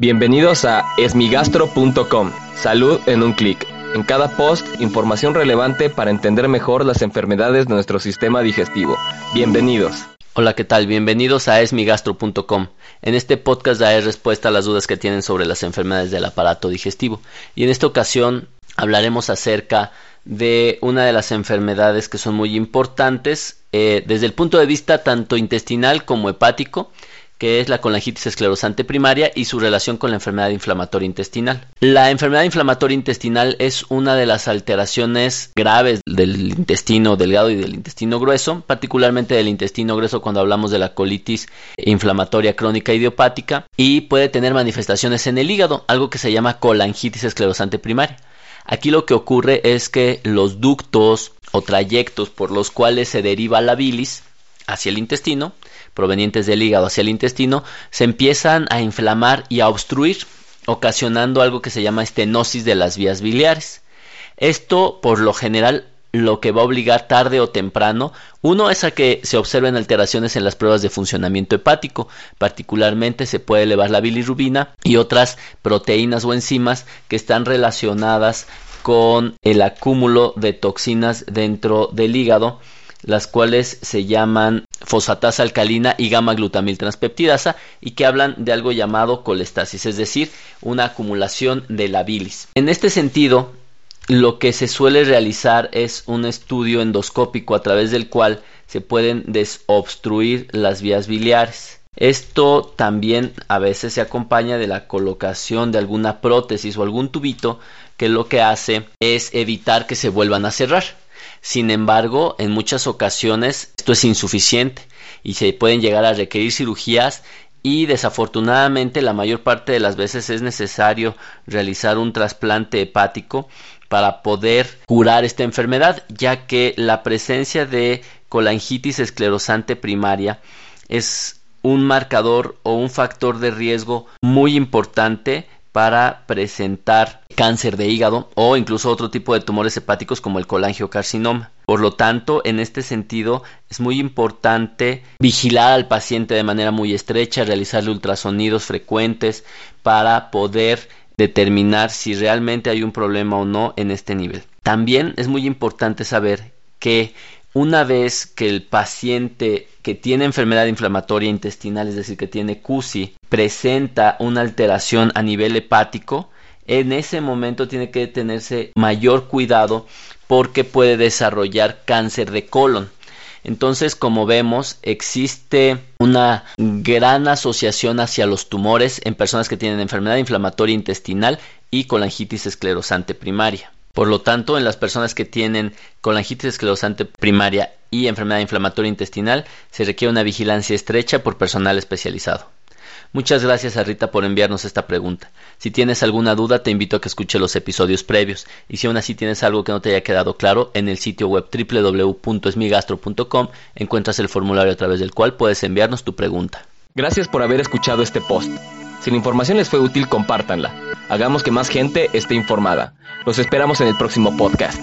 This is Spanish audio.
Bienvenidos a esmigastro.com. Salud en un clic. En cada post, información relevante para entender mejor las enfermedades de nuestro sistema digestivo. Bienvenidos. Hola, ¿qué tal? Bienvenidos a esmigastro.com. En este podcast daré respuesta a las dudas que tienen sobre las enfermedades del aparato digestivo. Y en esta ocasión hablaremos acerca de una de las enfermedades que son muy importantes eh, desde el punto de vista tanto intestinal como hepático que es la colangitis esclerosante primaria y su relación con la enfermedad inflamatoria intestinal. La enfermedad inflamatoria intestinal es una de las alteraciones graves del intestino delgado y del intestino grueso, particularmente del intestino grueso cuando hablamos de la colitis inflamatoria crónica idiopática y puede tener manifestaciones en el hígado, algo que se llama colangitis esclerosante primaria. Aquí lo que ocurre es que los ductos o trayectos por los cuales se deriva la bilis hacia el intestino provenientes del hígado hacia el intestino se empiezan a inflamar y a obstruir, ocasionando algo que se llama estenosis de las vías biliares. Esto, por lo general, lo que va a obligar tarde o temprano, uno es a que se observen alteraciones en las pruebas de funcionamiento hepático, particularmente se puede elevar la bilirrubina y otras proteínas o enzimas que están relacionadas con el acúmulo de toxinas dentro del hígado las cuales se llaman fosfatasa alcalina y gamma glutamil transpeptidasa y que hablan de algo llamado colestasis, es decir, una acumulación de la bilis. En este sentido, lo que se suele realizar es un estudio endoscópico a través del cual se pueden desobstruir las vías biliares. Esto también a veces se acompaña de la colocación de alguna prótesis o algún tubito que lo que hace es evitar que se vuelvan a cerrar. Sin embargo, en muchas ocasiones esto es insuficiente y se pueden llegar a requerir cirugías y desafortunadamente la mayor parte de las veces es necesario realizar un trasplante hepático para poder curar esta enfermedad, ya que la presencia de colangitis esclerosante primaria es un marcador o un factor de riesgo muy importante para presentar cáncer de hígado o incluso otro tipo de tumores hepáticos como el colangiocarcinoma. Por lo tanto, en este sentido, es muy importante vigilar al paciente de manera muy estrecha, realizarle ultrasonidos frecuentes para poder determinar si realmente hay un problema o no en este nivel. También es muy importante saber que una vez que el paciente que tiene enfermedad inflamatoria intestinal, es decir, que tiene CUSI, presenta una alteración a nivel hepático, en ese momento tiene que tenerse mayor cuidado porque puede desarrollar cáncer de colon. Entonces, como vemos, existe una gran asociación hacia los tumores en personas que tienen enfermedad inflamatoria intestinal y colangitis esclerosante primaria. Por lo tanto, en las personas que tienen colangitis esclerosante primaria y enfermedad inflamatoria intestinal, se requiere una vigilancia estrecha por personal especializado. Muchas gracias a Rita por enviarnos esta pregunta. Si tienes alguna duda, te invito a que escuche los episodios previos. Y si aún así tienes algo que no te haya quedado claro, en el sitio web www.esmigastro.com encuentras el formulario a través del cual puedes enviarnos tu pregunta. Gracias por haber escuchado este post. Si la información les fue útil, compártanla. Hagamos que más gente esté informada. Los esperamos en el próximo podcast.